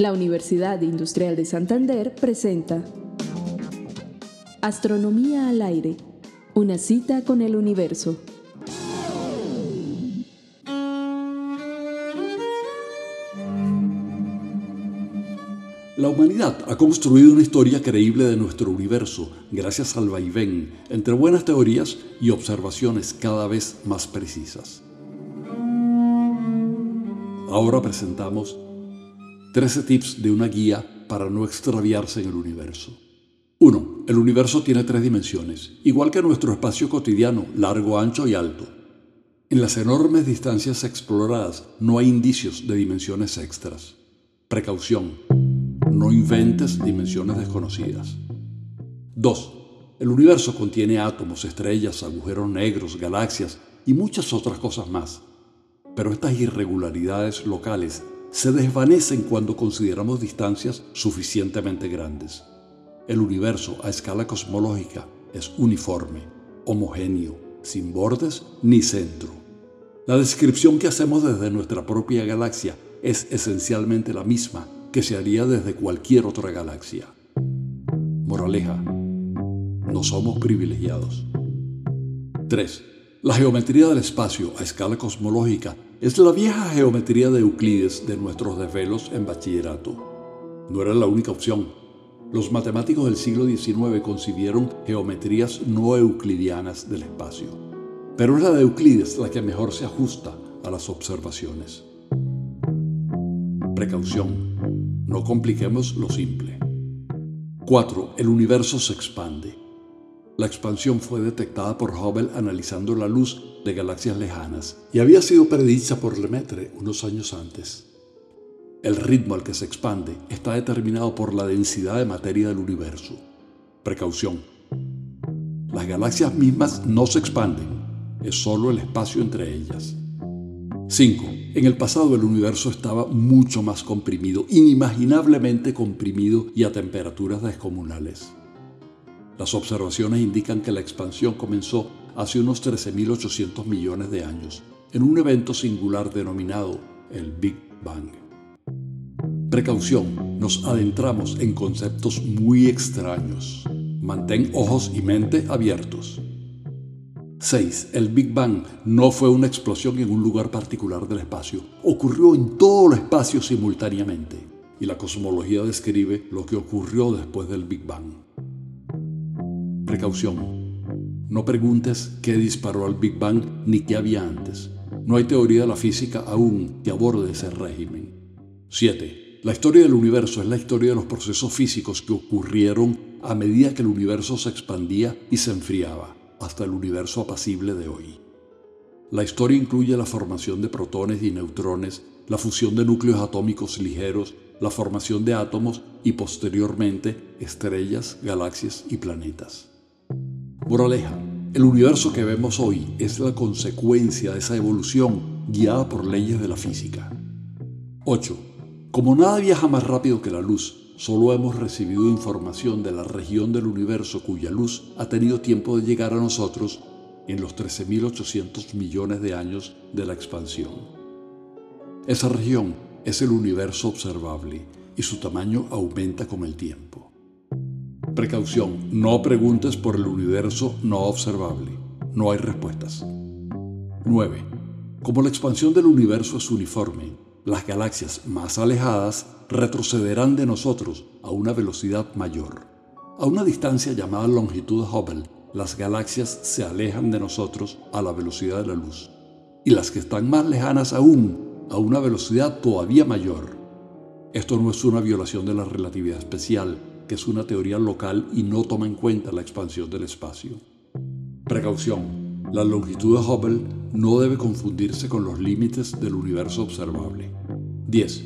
La Universidad Industrial de Santander presenta Astronomía al aire, una cita con el universo. La humanidad ha construido una historia creíble de nuestro universo gracias al vaivén entre buenas teorías y observaciones cada vez más precisas. Ahora presentamos 13 tips de una guía para no extraviarse en el universo. 1. El universo tiene tres dimensiones, igual que nuestro espacio cotidiano, largo, ancho y alto. En las enormes distancias exploradas no hay indicios de dimensiones extras. Precaución. No inventes dimensiones desconocidas. 2. El universo contiene átomos, estrellas, agujeros negros, galaxias y muchas otras cosas más. Pero estas irregularidades locales se desvanecen cuando consideramos distancias suficientemente grandes. El universo a escala cosmológica es uniforme, homogéneo, sin bordes ni centro. La descripción que hacemos desde nuestra propia galaxia es esencialmente la misma que se haría desde cualquier otra galaxia. Moraleja, no somos privilegiados. 3. La geometría del espacio a escala cosmológica es la vieja geometría de Euclides de nuestros desvelos en bachillerato. No era la única opción. Los matemáticos del siglo XIX concibieron geometrías no euclidianas del espacio. Pero es la de Euclides la que mejor se ajusta a las observaciones. Precaución. No compliquemos lo simple. 4. El universo se expande. La expansión fue detectada por Hubble analizando la luz de galaxias lejanas y había sido predicha por Lemaitre unos años antes. El ritmo al que se expande está determinado por la densidad de materia del universo. Precaución. Las galaxias mismas no se expanden, es solo el espacio entre ellas. 5. En el pasado el universo estaba mucho más comprimido, inimaginablemente comprimido y a temperaturas descomunales. Las observaciones indican que la expansión comenzó hace unos 13.800 millones de años, en un evento singular denominado el Big Bang. Precaución, nos adentramos en conceptos muy extraños. Mantén ojos y mente abiertos. 6. El Big Bang no fue una explosión en un lugar particular del espacio, ocurrió en todo el espacio simultáneamente, y la cosmología describe lo que ocurrió después del Big Bang. Precaución. No preguntes qué disparó al Big Bang ni qué había antes. No hay teoría de la física aún que aborde ese régimen. 7. La historia del universo es la historia de los procesos físicos que ocurrieron a medida que el universo se expandía y se enfriaba, hasta el universo apacible de hoy. La historia incluye la formación de protones y neutrones, la fusión de núcleos atómicos ligeros, la formación de átomos y posteriormente estrellas, galaxias y planetas. Moraleja, el universo que vemos hoy es la consecuencia de esa evolución guiada por leyes de la física. 8. Como nada viaja más rápido que la luz, solo hemos recibido información de la región del universo cuya luz ha tenido tiempo de llegar a nosotros en los 13.800 millones de años de la expansión. Esa región es el universo observable y su tamaño aumenta con el tiempo. Precaución, no preguntes por el universo no observable. No hay respuestas. 9. Como la expansión del universo es uniforme, las galaxias más alejadas retrocederán de nosotros a una velocidad mayor. A una distancia llamada longitud Hubble, las galaxias se alejan de nosotros a la velocidad de la luz. Y las que están más lejanas aún, a una velocidad todavía mayor. Esto no es una violación de la relatividad especial, que es una teoría local y no toma en cuenta la expansión del espacio. Precaución. La longitud de Hubble no debe confundirse con los límites del universo observable. 10.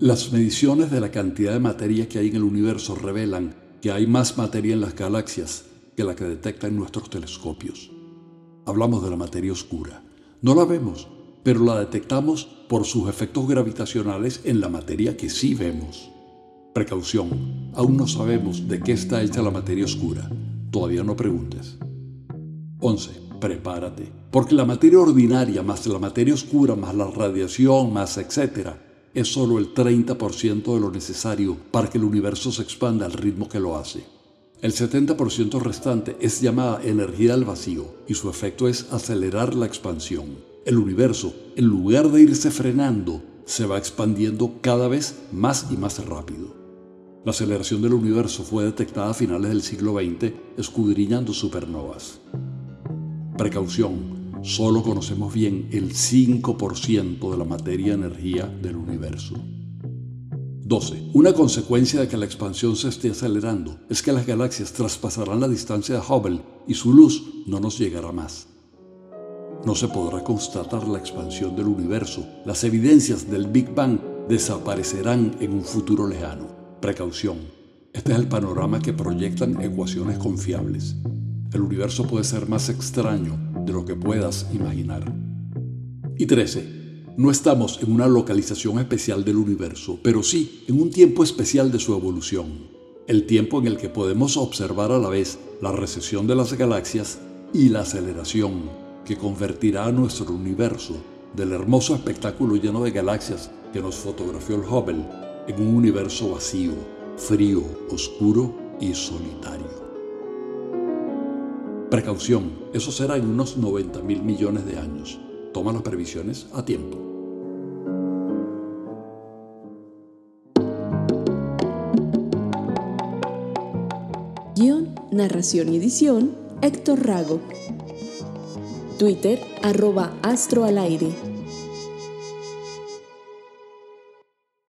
Las mediciones de la cantidad de materia que hay en el universo revelan que hay más materia en las galaxias que la que detectan nuestros telescopios. Hablamos de la materia oscura. No la vemos, pero la detectamos por sus efectos gravitacionales en la materia que sí vemos. Precaución, aún no sabemos de qué está hecha la materia oscura. Todavía no preguntes. 11. Prepárate, porque la materia ordinaria más la materia oscura más la radiación más etcétera es solo el 30% de lo necesario para que el universo se expanda al ritmo que lo hace. El 70% restante es llamada energía del vacío y su efecto es acelerar la expansión. El universo, en lugar de irse frenando, se va expandiendo cada vez más y más rápido. La aceleración del universo fue detectada a finales del siglo XX escudriñando supernovas. Precaución, solo conocemos bien el 5% de la materia-energía del universo. 12. Una consecuencia de que la expansión se esté acelerando es que las galaxias traspasarán la distancia de Hubble y su luz no nos llegará más. No se podrá constatar la expansión del universo. Las evidencias del Big Bang desaparecerán en un futuro lejano. Precaución. Este es el panorama que proyectan ecuaciones confiables. El universo puede ser más extraño de lo que puedas imaginar. Y 13. No estamos en una localización especial del universo, pero sí en un tiempo especial de su evolución, el tiempo en el que podemos observar a la vez la recesión de las galaxias y la aceleración que convertirá a nuestro universo del hermoso espectáculo lleno de galaxias que nos fotografió el Hubble en un universo vacío, frío, oscuro y solitario. Precaución, eso será en unos 90 mil millones de años. Toma las previsiones a tiempo. Guión, narración y edición, Héctor Rago. Twitter, arroba astro al aire.